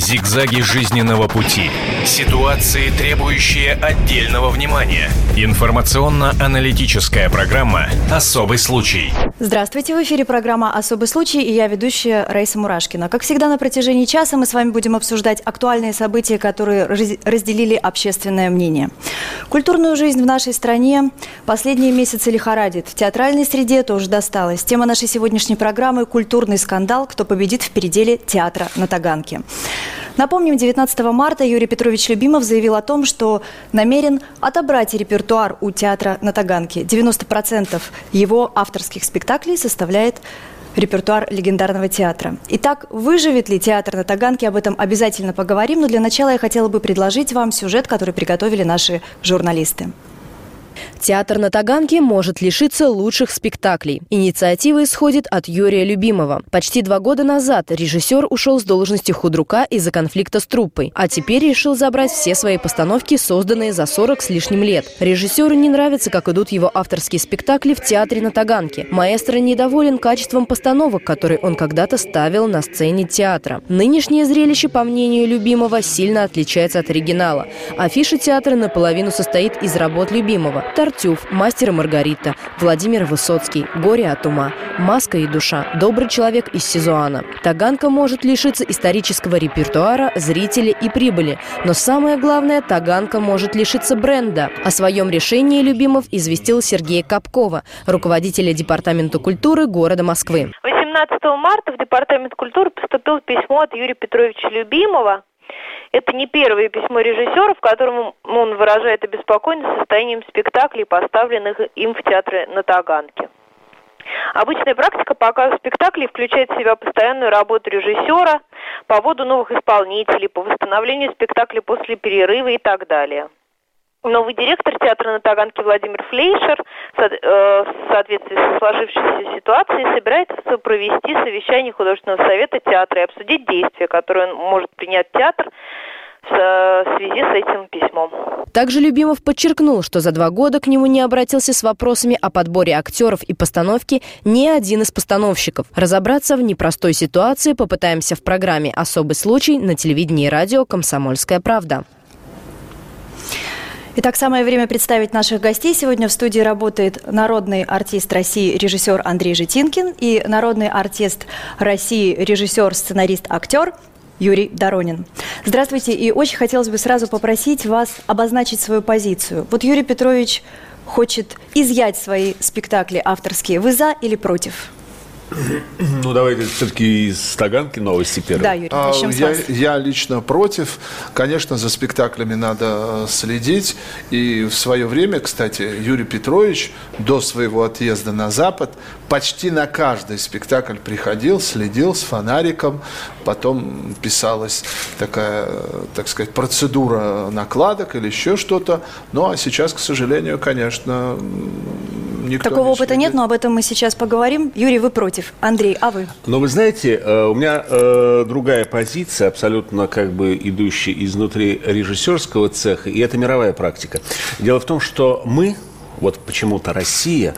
Зигзаги жизненного пути. Ситуации, требующие отдельного внимания. Информационно-аналитическая программа «Особый случай». Здравствуйте, в эфире программа «Особый случай» и я ведущая Раиса Мурашкина. Как всегда, на протяжении часа мы с вами будем обсуждать актуальные события, которые разделили общественное мнение. Культурную жизнь в нашей стране последние месяцы лихорадит. В театральной среде тоже досталось. Тема нашей сегодняшней программы – культурный скандал «Кто победит в переделе театра на Таганке». Напомним, 19 марта Юрий Петрович Любимов заявил о том, что намерен отобрать репертуар у театра на Таганке. 90% его авторских спектаклей составляет репертуар легендарного театра. Итак, выживет ли театр на Таганке, об этом обязательно поговорим, но для начала я хотела бы предложить вам сюжет, который приготовили наши журналисты. Театр на Таганке может лишиться лучших спектаклей. Инициатива исходит от Юрия Любимова. Почти два года назад режиссер ушел с должности худрука из-за конфликта с труппой, а теперь решил забрать все свои постановки, созданные за 40 с лишним лет. Режиссеру не нравится, как идут его авторские спектакли в театре на Таганке. Маэстро недоволен качеством постановок, которые он когда-то ставил на сцене театра. Нынешнее зрелище, по мнению Любимова, сильно отличается от оригинала. Афиша театра наполовину состоит из работ Любимова. Тартюф, Мастер и Маргарита, Владимир Высоцкий, Горе от ума, Маска и душа, Добрый человек из Сизуана. Таганка может лишиться исторического репертуара, зрителей и прибыли. Но самое главное, Таганка может лишиться бренда. О своем решении Любимов известил Сергея Капкова, руководителя Департамента культуры города Москвы. 18 марта в Департамент культуры поступило письмо от Юрия Петровича Любимова, это не первое письмо режиссера, в котором он выражает обеспокоенность состоянием спектаклей, поставленных им в театре на Таганке. Обычная практика показа спектаклей включает в себя постоянную работу режиссера по вводу новых исполнителей, по восстановлению спектакля после перерыва и так далее. Новый директор театра на Таганке Владимир Флейшер э, в соответствии со сложившейся ситуацией собирается провести совещание художественного совета театра и обсудить действия, которые он может принять театр в связи с этим письмом. Также Любимов подчеркнул, что за два года к нему не обратился с вопросами о подборе актеров и постановке ни один из постановщиков. Разобраться в непростой ситуации попытаемся в программе «Особый случай» на телевидении и радио «Комсомольская правда». Итак, самое время представить наших гостей. Сегодня в студии работает народный артист России, режиссер Андрей Житинкин и народный артист России, режиссер, сценарист, актер Юрий Доронин. Здравствуйте, и очень хотелось бы сразу попросить вас обозначить свою позицию. Вот Юрий Петрович хочет изъять свои спектакли авторские. Вы за или против? Ну, давайте все-таки из Таганки новости первые. Да, Юрий, а, я, я лично против. Конечно, за спектаклями надо э, следить. И в свое время, кстати, Юрий Петрович до своего отъезда на Запад почти на каждый спектакль приходил, следил с фонариком. Потом писалась такая, так сказать, процедура накладок или еще что-то. Ну, а сейчас, к сожалению, конечно, никто Такого не опыта нет, но об этом мы сейчас поговорим. Юрий, вы против. Андрей, а вы? Но вы знаете, э, у меня э, другая позиция, абсолютно как бы идущая изнутри режиссерского цеха, и это мировая практика. Дело в том, что мы, вот почему-то Россия,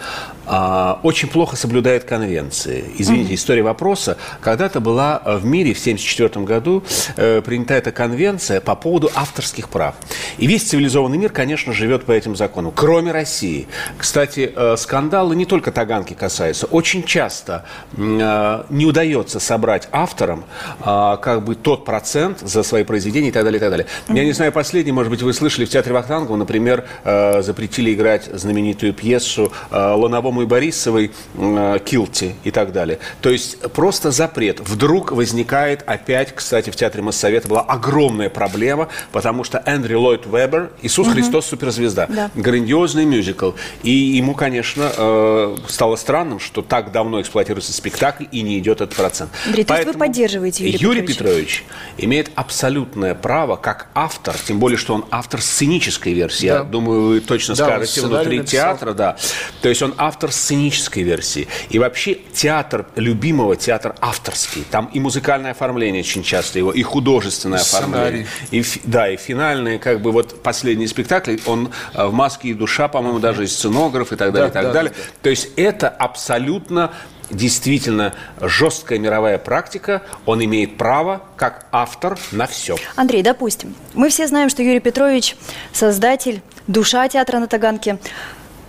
а, очень плохо соблюдает конвенции. Извините, mm-hmm. история вопроса. Когда-то была в мире в 1974 году э, принята эта конвенция по поводу авторских прав. И весь цивилизованный мир, конечно, живет по этим законам, кроме России. Кстати, э, скандалы не только Таганки касаются. Очень часто э, не удается собрать авторам э, как бы тот процент за свои произведения и так далее, и так далее. Mm-hmm. Я не знаю, последний, может быть, вы слышали, в театре Вахтангова, например, э, запретили играть знаменитую пьесу э, «Луновому Ромы Борисовой, э, Килти и так далее. То есть просто запрет. Вдруг возникает опять, кстати, в Театре Моссовета была огромная проблема, потому что Эндрю Ллойд Вебер, Иисус угу. Христос суперзвезда, да. грандиозный мюзикл. И ему, конечно, э, стало странным, что так давно эксплуатируется спектакль и не идет этот процент. Андрей, то есть вы поддерживаете Юрия Юрий Петрович имеет абсолютное право, как автор, тем более, что он автор сценической версии. Да. Я думаю, вы точно да, скажете внутри написал. театра, да. То есть он автор автор сценической версии. И вообще театр любимого, театр авторский. Там и музыкальное оформление очень часто его, и художественное и оформление. И, да, и финальные, как бы вот последний спектакль, он э, в «Маске и душа», по-моему, даже и сценограф и так далее, да, и так да, далее. Да, да. То есть это абсолютно действительно жесткая мировая практика, он имеет право, как автор, на все. Андрей, допустим, мы все знаем, что Юрий Петрович – создатель, душа театра на Таганке.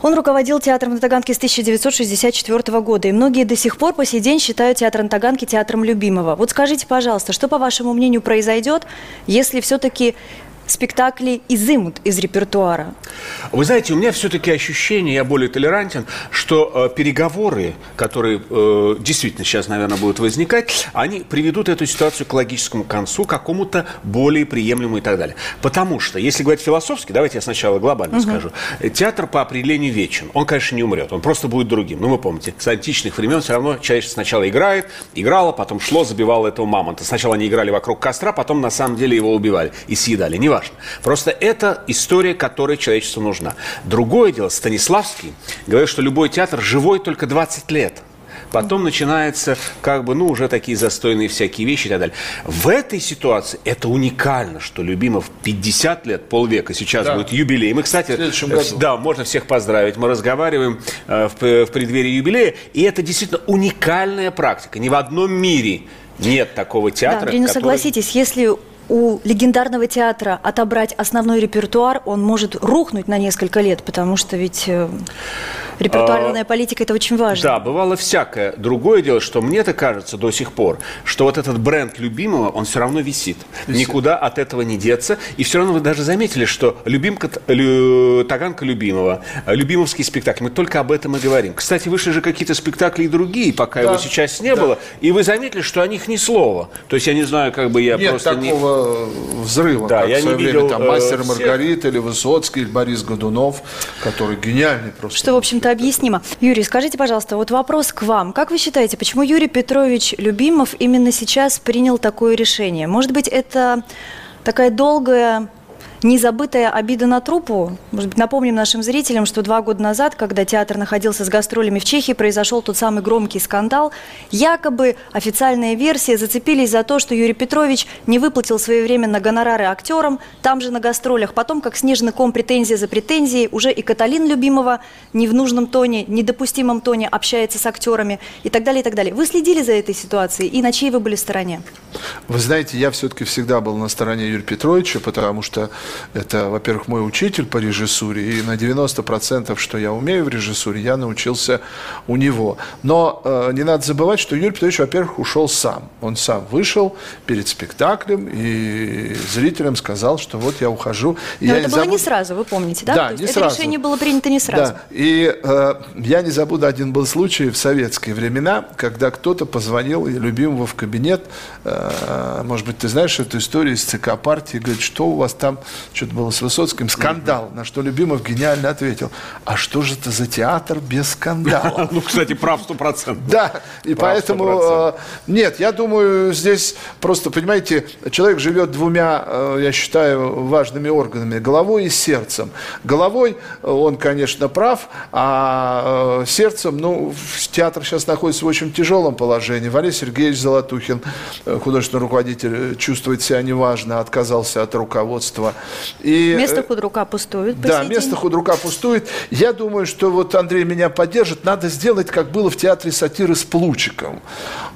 Он руководил театром на Таганке с 1964 года, и многие до сих пор по сей день считают театр на Таганке театром любимого. Вот скажите, пожалуйста, что, по вашему мнению, произойдет, если все-таки спектакли изымут из репертуара? Вы знаете, у меня все-таки ощущение, я более толерантен, что э, переговоры, которые э, действительно сейчас, наверное, будут возникать, они приведут эту ситуацию к логическому концу, какому-то более приемлемому и так далее. Потому что, если говорить философски, давайте я сначала глобально угу. скажу, театр по определению вечен. Он, конечно, не умрет, он просто будет другим. Ну, вы помните, с античных времен все равно человечество сначала играет, играло, потом шло, забивало этого мамонта. Сначала они играли вокруг костра, потом на самом деле его убивали и съедали. Не важно. Просто это история, которая человечеству нужна. Другое дело, Станиславский говорит, что любой театр живой только 20 лет. Потом начинается, как бы, ну, уже такие застойные всякие вещи и так далее. В этой ситуации это уникально, что Любимов 50 лет, полвека, сейчас да. будет юбилей. Мы, кстати, в да, можно всех поздравить. Мы разговариваем э, в, в преддверии юбилея, и это действительно уникальная практика. Ни в одном мире нет такого театра. Да, Андрей, ну который... согласитесь, если у легендарного театра отобрать основной репертуар, он может рухнуть на несколько лет, потому что ведь э, репертуарная а, политика – это очень важно. Да, бывало всякое. Другое дело, что мне-то кажется до сих пор, что вот этот бренд любимого, он все равно висит. висит. Никуда от этого не деться. И все равно вы даже заметили, что любимка, лю, Таганка любимого, любимовский спектакль, мы только об этом и говорим. Кстати, вышли же какие-то спектакли и другие, пока да, его сейчас не да. было. И вы заметили, что о них ни слова. То есть я не знаю, как бы я Нет просто такого не... взрыва, да, я не видел, там, «Мастер и Маргарита» или Высоцкий, или Борис Годунов, который гениальный просто. Что, в общем-то, объяснимо. Юрий, скажите, пожалуйста, вот вопрос к вам. Как вы считаете, почему Юрий Петрович Любимов именно сейчас принял такое решение? Может быть, это такая долгая Незабытая обида на трупу. Может быть, напомним нашим зрителям, что два года назад, когда театр находился с гастролями в Чехии, произошел тот самый громкий скандал. Якобы официальная версия зацепились за то, что Юрий Петрович не выплатил своевременно гонорары актерам, там же на гастролях. Потом, как снежный ком претензия за претензией, уже и Каталин Любимова не в нужном тоне, недопустимом тоне общается с актерами и так далее, и так далее. Вы следили за этой ситуацией и на чьей вы были стороне? Вы знаете, я все-таки всегда был на стороне Юрия Петровича, потому что это, во-первых, мой учитель по режиссуре, и на 90%, что я умею в режиссуре, я научился у него. Но э, не надо забывать, что Юрий Петрович, во-первых, ушел сам. Он сам вышел перед спектаклем и зрителям сказал, что вот я ухожу. Но я это не было забуду... не сразу, вы помните, да? Да, не это сразу. решение было принято не сразу. Да, и э, я не забуду, один был случай в советские времена, когда кто-то позвонил любимого в кабинет, э, может быть, ты знаешь эту историю из ЦК партии, говорит, что у вас там что-то было с Высоцким, скандал, на что Любимов гениально ответил, а что же это за театр без скандала? Ну, кстати, прав сто процентов. Да, и поэтому, э, нет, я думаю, здесь просто, понимаете, человек живет двумя, э, я считаю, важными органами, головой и сердцем. Головой он, конечно, прав, а э, сердцем, ну, театр сейчас находится в очень тяжелом положении. Валерий Сергеевич Золотухин, художественный руководитель, чувствует себя неважно, отказался от руководства. И, место э, худрука пустует. Да, место худрука пустует. Я думаю, что вот Андрей меня поддержит. Надо сделать, как было в театре сатиры с Плучиком.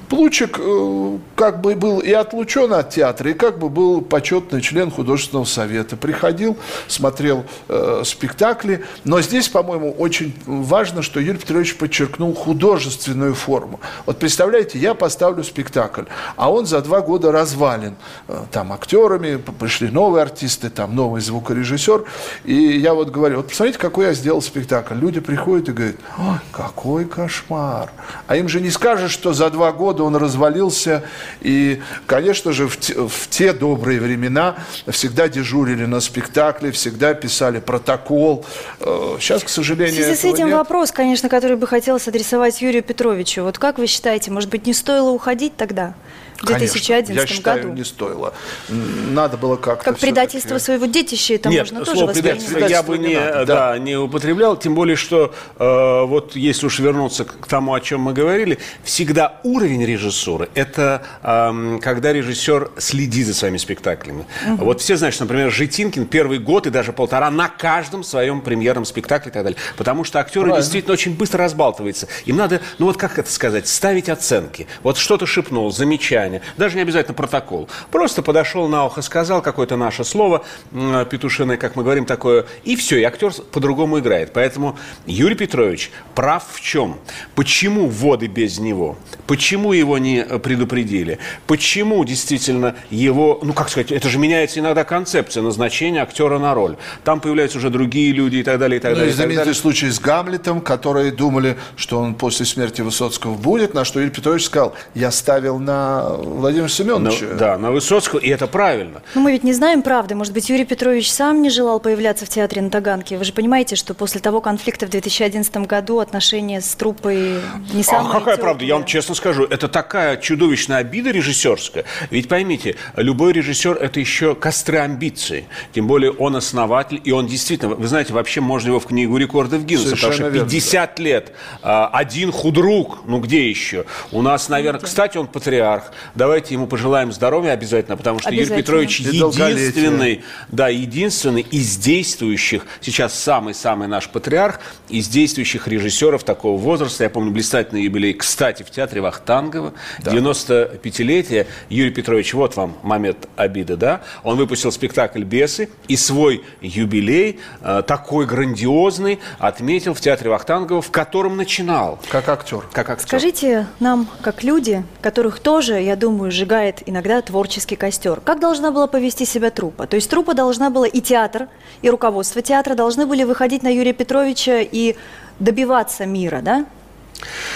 Плучик э, как бы был и отлучен от театра, и как бы был почетный член художественного совета. Приходил, смотрел э, спектакли. Но здесь, по-моему, очень важно, что Юрий Петрович подчеркнул художественную форму. Вот представляете, я поставлю спектакль, а он за два года развален. Э, там актерами, пришли новые артисты, там новый звукорежиссер. И я вот говорю, вот посмотрите, какой я сделал спектакль. Люди приходят и говорят, ой, какой кошмар. А им же не скажешь, что за два года он развалился. И, конечно же, в те, в те добрые времена всегда дежурили на спектакле, всегда писали протокол. Э, сейчас, к сожалению, В связи с этим нет. вопрос, конечно, который бы хотелось адресовать Юрию Петровичу. Вот как вы считаете, может быть, не стоило уходить тогда? В 2011 Конечно, я считаю, году. не стоило. Надо было как-то Как предательство всё-таки- своего детища, это Нет, можно тоже слово воспринимать. предательство я бы не, не да, надо, не употреблял, тем более, что э, вот если уж вернуться к тому, о чем мы говорили, всегда уровень режиссуры – это эм, когда режиссер следит за своими спектаклями. Вот все знают, что, например, Житинкин первый год и даже полтора на каждом своем премьерном спектакле и так далее. Потому что актеры Правильно. действительно очень быстро разбалтываются. Им надо, ну вот как это сказать, ставить оценки. Вот что-то шепнул, замечание, даже не обязательно протокол. Просто подошел на ухо, сказал какое-то наше слово, м, петушиное, как мы говорим, такое, и все, и актер по-другому играет. Поэтому Юрий Петрович прав в чем? Почему вводы без него? Почему его не э, предупредили? Почему действительно его, ну как сказать, это же меняется иногда концепция назначения актера на роль. Там появляются уже другие люди и так далее, и так Ну далее. и знаменитый далее. случай с Гамлетом, которые думали, что он после смерти Высоцкого будет, на что Юрий Петрович сказал, я ставил на Владимира Ну, Семеновича. да, на Высоцкого, и это правильно. Но мы ведь не знаем правды. Может быть, Юрий Петрович сам не желал появляться в театре на Таганке. Вы же понимаете, что после того конфликта в 2011 году отношения с труппой не самые а какая правда? Я вам теплые. честно скажу, это такая чудовищная обида режиссерская. Ведь поймите, любой режиссер – это еще костры амбиций. Тем более он основатель, и он действительно, вы знаете, вообще можно его в книгу рекордов Гиннесса, потому Совершенно что верно, 50 лет, а, один худрук, ну где еще? У нас, наверное, кстати, он патриарх. Давайте ему пожелаем здоровья обязательно, потому что Юрий Обязательно. Петрович И долголетия. единственный, да, единственный из действующих, сейчас самый-самый наш патриарх, из действующих режиссеров такого возраста. Я помню блистательный юбилей, кстати, в театре Вахтангова, 95-летие. Юрий Петрович, вот вам момент обиды, да? Он выпустил спектакль «Бесы» и свой юбилей, э, такой грандиозный, отметил в театре Вахтангова, в котором начинал. Как актер. Как актер. Скажите нам, как люди, которых тоже, я думаю, сжигает иногда творческий костер, как должна была повести себя труппа? То есть труппа должна была и театр, и руководство театра должны были выходить на Юрия Петровича и добиваться мира, да?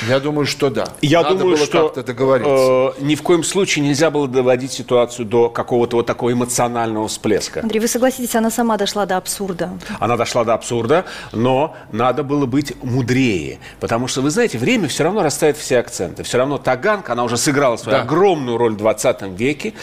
Я думаю, что да. Я Надо думаю, было что как-то договориться. э, ни в коем случае нельзя было доводить ситуацию до какого-то вот такого эмоционального всплеска. Андрей, вы согласитесь, она сама дошла до абсурда. Она дошла до абсурда, но надо было быть мудрее. Потому что, вы знаете, время все равно расставит все акценты. Все равно Таганка, она уже сыграла свою Да. огромную роль в 20 веке.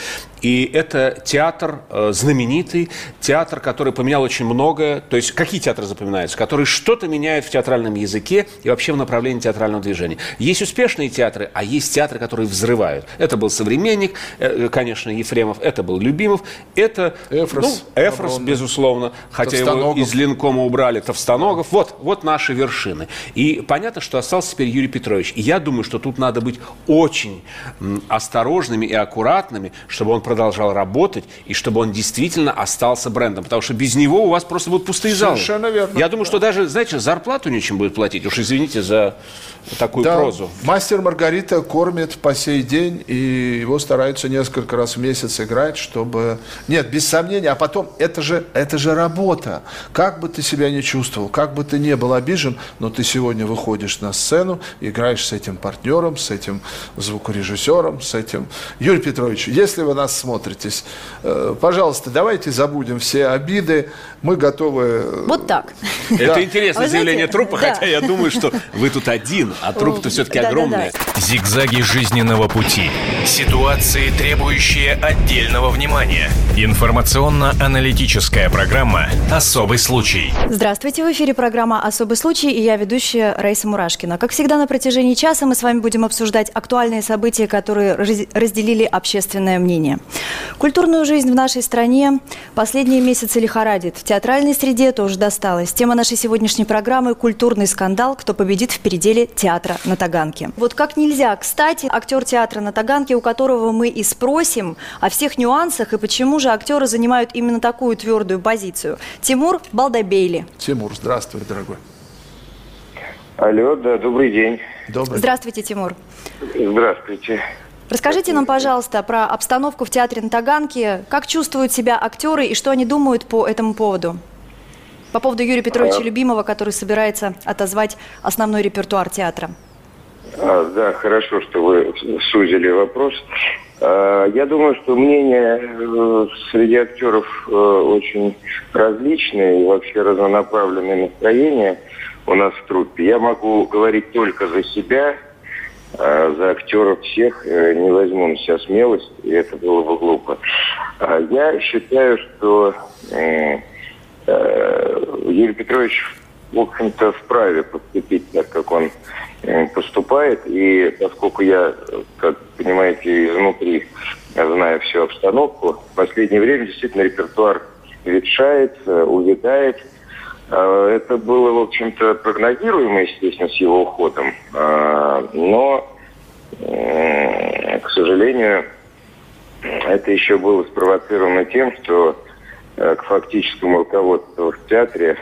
И это театр э, знаменитый, театр, который поменял очень многое. То есть какие театры запоминаются? Которые что-то меняют в театральном языке и вообще в направлении театрального движения. Есть успешные театры, а есть театры, которые взрывают. Это был «Современник», э, конечно, Ефремов, это был Любимов, это Эфрос. ну, Эфрос, безусловно, хотя его из Ленкома убрали, Товстоногов. Вот, вот наши вершины. И понятно, что остался теперь Юрий Петрович. И я думаю, что тут надо быть очень осторожными и аккуратными, чтобы он продолжал работать и чтобы он действительно остался брендом. Потому что без него у вас просто будут пустые залы. Совершенно верно. Я думаю, что даже, знаете, зарплату нечем будет платить. Уж извините за такую Да, прозу. мастер Маргарита кормит по сей день, и его стараются несколько раз в месяц играть, чтобы... Нет, без сомнения, а потом, это же, это же работа. Как бы ты себя не чувствовал, как бы ты не был обижен, но ты сегодня выходишь на сцену, играешь с этим партнером, с этим звукорежиссером, с этим... Юрий Петрович, если вы нас смотритесь, э, пожалуйста, давайте забудем все обиды, мы готовы... э, Вот так. Это Да. интересное А заявление знаете, трупа, да. хотя я думаю, что вы тут один, а труп-то все-таки Да-да-да. огромный. Зигзаги жизненного пути. Ситуации, требующие отдельного внимания. Информационно-аналитическая программа «Особый случай». Здравствуйте, в эфире программа «Особый случай» и я ведущая Раиса Мурашкина. Как всегда, на протяжении часа мы с вами будем обсуждать актуальные события, которые раз- разделили общественное мнение. Культурную жизнь в нашей стране последние месяцы лихорадит. В театральной среде тоже досталось. Тема нашей сегодняшней программы – культурный скандал, кто победит в переделе театра на Таганке. Вот как нельзя, кстати, актер театра на Таганке, у которого мы и спросим о всех нюансах и почему же актеры занимают именно такую твердую позицию. Тимур Балдабейли. Тимур, здравствуй, дорогой. Алло, да, добрый день. Добрый. Здравствуйте, Тимур. Здравствуйте. Расскажите нам, пожалуйста, про обстановку в театре на Таганке. Как чувствуют себя актеры и что они думают по этому поводу? По поводу Юрия Петровича Любимого, который собирается отозвать основной репертуар театра. А, да, хорошо, что вы сузили вопрос. А, я думаю, что мнения э, среди актеров э, очень различные и вообще разнонаправленные настроения у нас в труппе. Я могу говорить только за себя а за актеров всех э, не возьму на себя смелость, и это было бы глупо. А я считаю, что Юрий Петрович, в общем-то, вправе поступить так, как он э, поступает. И поскольку я, как понимаете, изнутри знаю всю обстановку, в последнее время действительно репертуар ветшает, увядает. А, это было, в общем-то, прогнозируемо, естественно, с его уходом. А, но, к сожалению, это еще было спровоцировано тем, что э, к фактическому руководству в театре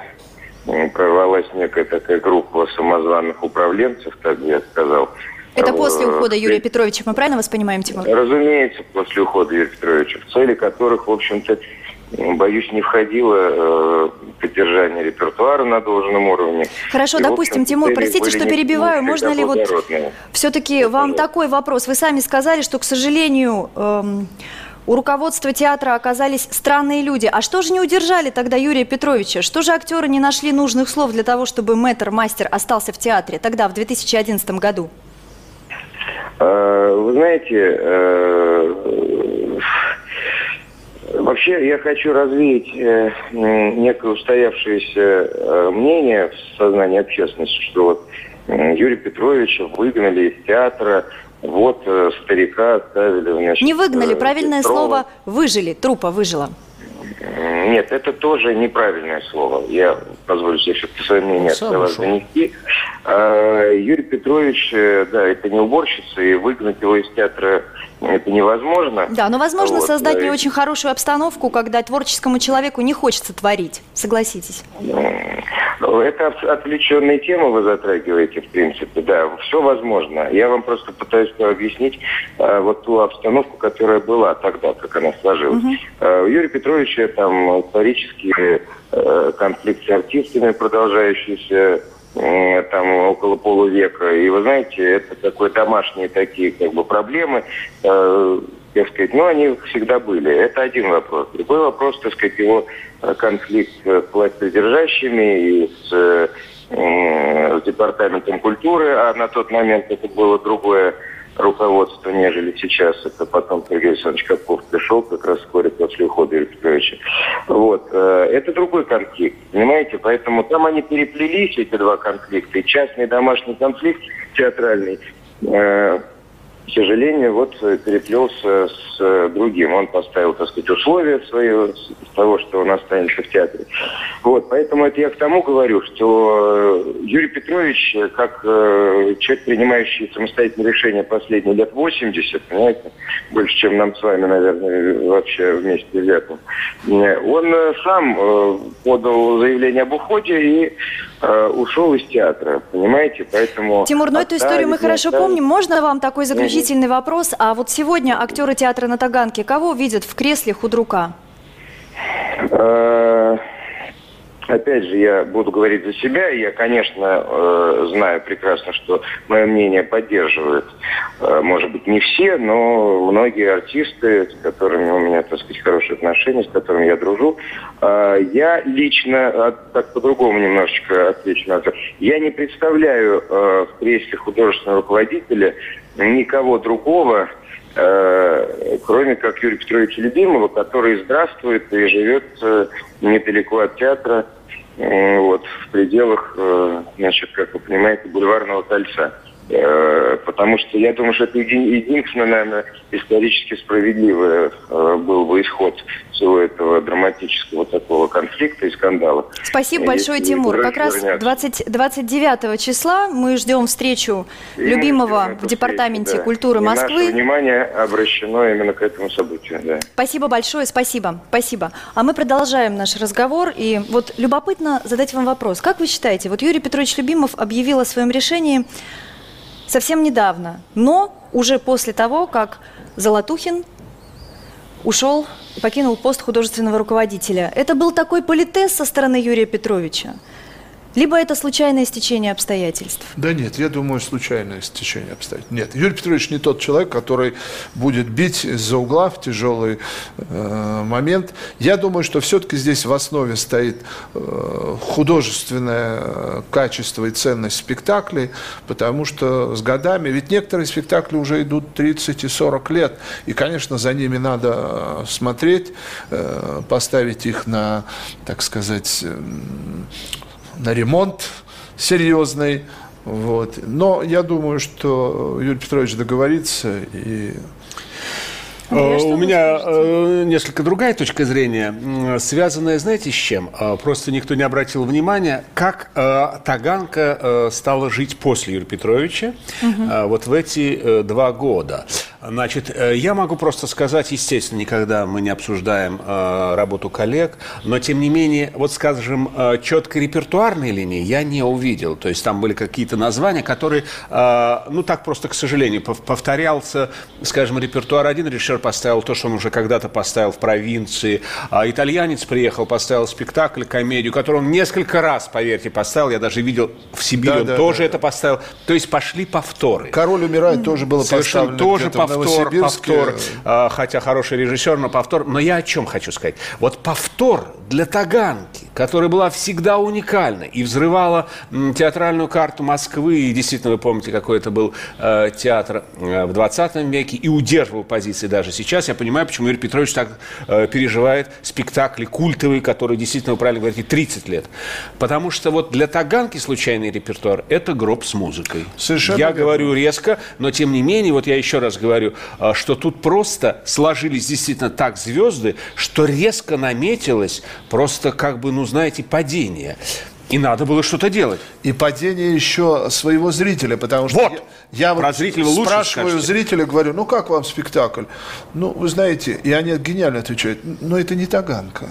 прорвалась некая такая группа самозваных управленцев, так я сказал. Это после ухода Юрия Петровича, мы правильно вас понимаем, Тимур? Разумеется, после ухода Юрия Петровича, в цели которых, в общем-то, боюсь, не входило э, поддержание репертуара на должном уровне. Хорошо, и, допустим, Тимур, простите, что перебиваю, можно ли вот все-таки вам такой вопрос? Вы сами сказали, что, к сожалению, эм, у руководства театра оказались странные люди. А что же не удержали тогда Юрия Петровича? Что же актеры не нашли нужных слов для того, чтобы мэтр, мастер остался в театре тогда, в 2011 году? Э, вы знаете, э, Вообще я хочу развеять э, некое устоявшееся мнение в сознании общественности, что вот Юрия Петровича выгнали из театра, вот э, старика оставили. Значит, Не выгнали, э, правильное Петрова. слово «выжили», трупа выжила. Нет, это тоже неправильное слово. Я позволю себе все-таки свое мнение от вас донести. А, Юрий Петрович, э, да, это не уборщица, и выгнать его из театра это невозможно. Да, но возможно вот. создать не очень хорошую обстановку, когда творческому человеку не хочется творить. Согласитесь. Ну, это отвлеченные темы вы затрагиваете, в принципе, да, все возможно. Я вам просто пытаюсь объяснить а, вот ту обстановку, которая была тогда, как она сложилась. Угу. У Юрия Петровича там исторические э, конфликт с артистами, продолжающийся там около полувека. И вы знаете, это такой домашние такие как бы проблемы, э, так сказать, ну, они всегда были. Это один вопрос. Другой вопрос, так сказать, его э, конфликт с властью и с, э, с департаментом культуры, а на тот момент это было другое сейчас. Это потом Сергей Александрович Капков пришел как раз вскоре после ухода Юрия Петровича. Вот. Э, это другой конфликт, понимаете? Поэтому там они переплелись, эти два конфликта. Частный домашний конфликт театральный э, к сожалению, вот э, переплелся с э, другим. Он поставил, так сказать, условия свои с того, что он останется в театре. Вот, поэтому это я к тому говорю, что э, Юрий Петрович, как человек, принимающий самостоятельные решения последние лет 80, понимаете, больше, чем нам с вами, наверное, вообще вместе взятым, он сам подал заявление об уходе и ушел из театра, понимаете, поэтому... Тимур, ну эту историю мы хорошо помним. Можно вам такой заключительный заключительный вопрос. А вот сегодня актеры театра на Таганке кого видят в кресле худрука? Э, опять же, я буду говорить за себя. Я, конечно, э, знаю прекрасно, что мое мнение поддерживают, э, может быть, не все, но многие артисты, с которыми у меня, так сказать, хорошие отношения, с которыми я дружу. Я лично, так по-другому немножечко отвечу на это, я не представляю в кресле художественного руководителя никого другого, э, кроме как Юрия Петровича Любимого, который здравствует и живет э, недалеко от театра, э, вот, в пределах, э, значит, как вы понимаете, бульварного кольца. Э, потому что я думаю, что это единственное, наверное, исторически справедливый э, был бы исход всего этого драматического такого конфликта и скандала. Спасибо Если большое, Тимур. Как раз 20, 29 числа мы ждем встречу и любимого в Департаменте встречу, да. культуры Москвы. И наше внимание обращено именно к этому событию. Да. Спасибо большое, спасибо, спасибо. А мы продолжаем наш разговор. И вот любопытно задать вам вопрос. Как вы считаете, вот Юрий Петрович Любимов объявил о своем решении совсем недавно, но уже после того, как Золотухин ушел, покинул пост художественного руководителя. Это был такой политез со стороны Юрия Петровича. Либо это случайное стечение обстоятельств? Да нет, я думаю, случайное стечение обстоятельств. Нет, Юрий Петрович не тот человек, который будет бить из-за угла в тяжелый э, момент. Я думаю, что все-таки здесь в основе стоит э, художественное э, качество и ценность спектаклей, потому что с годами, ведь некоторые спектакли уже идут 30 и 40 лет, и, конечно, за ними надо э, смотреть, э, поставить их на, так сказать, на ремонт серьезный. Вот. Но я думаю, что Юрий Петрович договорится и Андрей, У меня э, несколько другая точка зрения, связанная, знаете, с чем? Э, просто никто не обратил внимания, как э, Таганка э, стала жить после Юрия Петровича угу. вот в эти два года. Значит, э, я могу просто сказать, естественно, никогда мы не обсуждаем э, работу коллег, но тем не менее, вот скажем, э, четкой репертуарной линии я не увидел. То есть там были какие-то названия, которые, э, ну так просто, к сожалению, повторялся, скажем, репертуар. Один режиссер поставил то, что он уже когда-то поставил в провинции, а итальянец приехал, поставил спектакль, комедию, которую он несколько раз, поверьте, поставил. Я даже видел в Сибири, да, он да, тоже да, это поставил. То есть пошли повторы. Король умирает тоже было Совершенно поставлено. Тоже повтор, повтор, а, хотя хороший режиссер, но повтор. Но я о чем хочу сказать? Вот повтор для Таганки, которая была всегда уникальна и взрывала театральную карту Москвы, и действительно, вы помните, какой это был э, театр э, в 20 веке, и удерживал позиции даже сейчас. Я понимаю, почему Юрий Петрович так э, переживает спектакли культовые, которые действительно, вы правильно говорите, 30 лет. Потому что вот для Таганки случайный репертуар – это гроб с музыкой. Совершенно Я верно. говорю резко, но тем не менее, вот я еще раз говорю, а, что тут просто сложились действительно так звезды, что резко наметилось просто как бы, ну, знаете, падение. И надо было что-то делать. И падение еще своего зрителя, потому что вот. я, я Про вот зрителя вы лучше спрашиваю скажете. зрителя, говорю, ну как вам спектакль? Ну, вы знаете, и они гениально отвечают, но это не Таганка.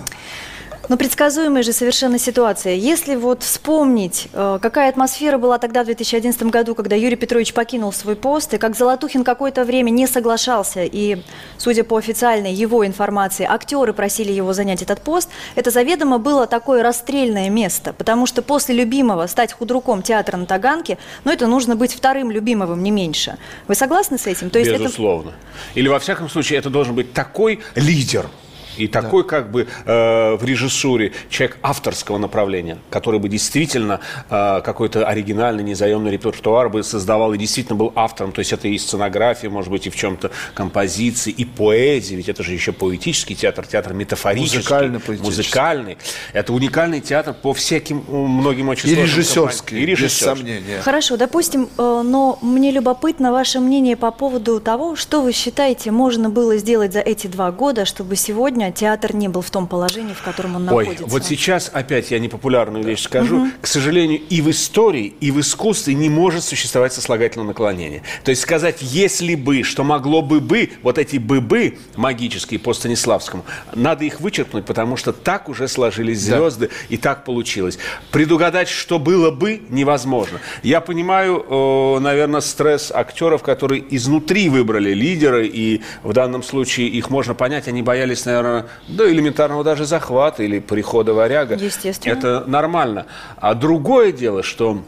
Но предсказуемая же совершенно ситуация. Если вот вспомнить, э, какая атмосфера была тогда, в 2011 году, когда Юрий Петрович покинул свой пост, и как Золотухин какое-то время не соглашался, и, судя по официальной его информации, актеры просили его занять этот пост, это заведомо было такое расстрельное место, потому что после любимого стать худруком театра на Таганке, ну, это нужно быть вторым любимовым, не меньше. Вы согласны с этим? То есть Безусловно. Это... Или, во всяком случае, это должен быть такой лидер – и такой да. как бы э, в режиссуре человек авторского направления, который бы действительно э, какой-то оригинальный, незаемный репертуар бы создавал и действительно был автором. То есть это и сценография, может быть, и в чем-то композиции, и поэзия. Ведь это же еще поэтический театр, театр метафорический. Музыкальный, музыкальный. Это уникальный театр по всяким многим очень И режиссерский, и режиссерский. без сомнения. Хорошо, допустим, э, но мне любопытно ваше мнение по поводу того, что вы считаете можно было сделать за эти два года, чтобы сегодня сегодня театр не был в том положении, в котором он Ой, находится. Вот сейчас опять я непопулярную вещь скажу. Угу. К сожалению, и в истории, и в искусстве не может существовать сослагательное наклонение. То есть сказать «если бы», что могло бы бы, вот эти бы-бы магические по Станиславскому, надо их вычеркнуть, потому что так уже сложились звезды, да. и так получилось. Предугадать, что было бы, невозможно. Я понимаю, наверное, стресс актеров, которые изнутри выбрали лидеры, и в данном случае их можно понять, они боялись, наверное, до элементарного даже захвата или прихода варяга. Естественно. Это нормально. А другое дело, что,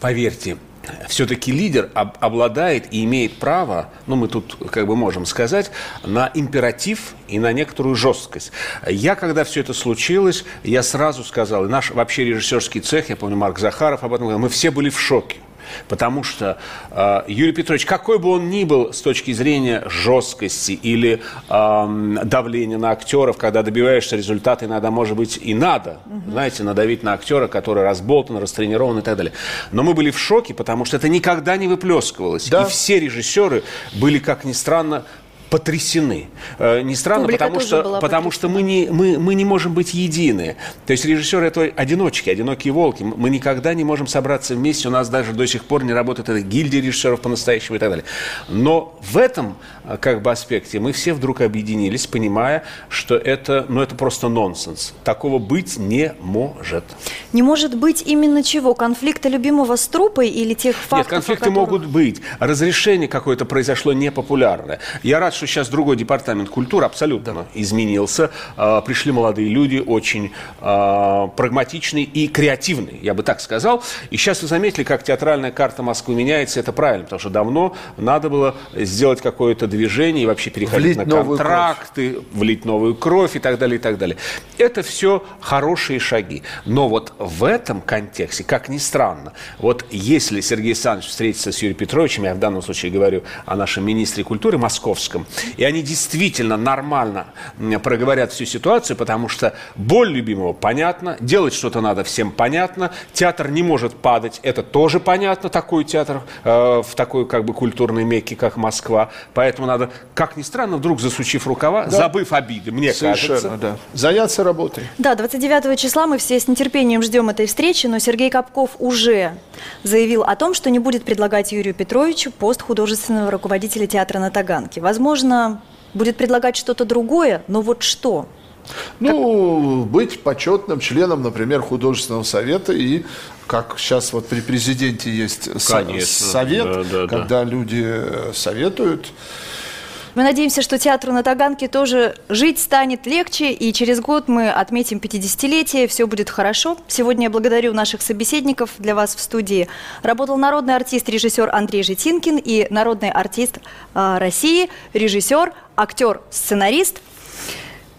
поверьте, все-таки лидер об, обладает и имеет право, ну, мы тут как бы можем сказать, на императив и на некоторую жесткость. Я, когда все это случилось, я сразу сказал, и наш вообще режиссерский цех, я помню, Марк Захаров об этом говорил, мы все были в шоке. Потому что э, Юрий Петрович, какой бы он ни был с точки зрения жесткости или э, давления на актеров, когда добиваешься результата, иногда, может быть, и надо, угу. знаете, надавить на актера, который разболтан, растренирован и так далее. Но мы были в шоке, потому что это никогда не выплескивалось. Да. И все режиссеры были, как ни странно, потрясены. Э, не странно, Публика потому, что, потому что мы не, мы, мы не можем быть едины. То есть режиссеры это одиночки, одинокие волки. Мы никогда не можем собраться вместе. У нас даже до сих пор не работает эта гильдия режиссеров по-настоящему и так далее. Но в этом э, как бы аспекте мы все вдруг объединились, понимая, что это, ну, это просто нонсенс. Такого быть не может. Не может быть именно чего? Конфликта любимого с трупой или тех фактов, Нет, конфликты которых... могут быть. Разрешение какое-то произошло непопулярное. Я рад, что сейчас другой департамент культуры абсолютно да. изменился. А, пришли молодые люди, очень а, прагматичные и креативные, я бы так сказал. И сейчас вы заметили, как театральная карта Москвы меняется. Это правильно, потому что давно надо было сделать какое-то движение и вообще переходить влить на контракты, влить новую кровь и так далее, и так далее. Это все хорошие шаги. Но вот в этом контексте, как ни странно, вот если Сергей Александрович встретится с Юрием Петровичем, я в данном случае говорю о нашем министре культуры московском, и они действительно нормально проговорят всю ситуацию, потому что боль любимого понятна, делать что-то надо всем понятно, театр не может падать, это тоже понятно, такой театр э, в такой как бы культурной мекке, как Москва, поэтому надо, как ни странно, вдруг засучив рукава, да. забыв обиды, мне Совершенно, кажется. да. Заняться работой. Да, 29 числа мы все с нетерпением ждем этой встречи, но Сергей Капков уже заявил о том, что не будет предлагать Юрию Петровичу пост художественного руководителя театра на Таганке. Возможно, будет предлагать что-то другое, но вот что? Ну, как... быть почетным членом, например, художественного совета и как сейчас вот при президенте есть Конечно, совет, да, да, когда да. люди советуют. Мы надеемся, что театру на Таганке тоже жить станет легче, и через год мы отметим 50-летие, все будет хорошо. Сегодня я благодарю наших собеседников. Для вас в студии работал народный артист, режиссер Андрей Житинкин и народный артист э, России, режиссер, актер, сценарист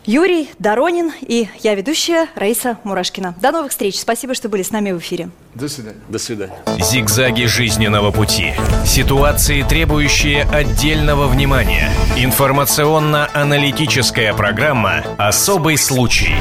Юрий Доронин и я ведущая Раиса Мурашкина. До новых встреч. Спасибо, что были с нами в эфире. До свидания. До свидания. Зигзаги жизненного пути. Ситуации, требующие отдельного внимания. Информационно-аналитическая программа «Особый случай».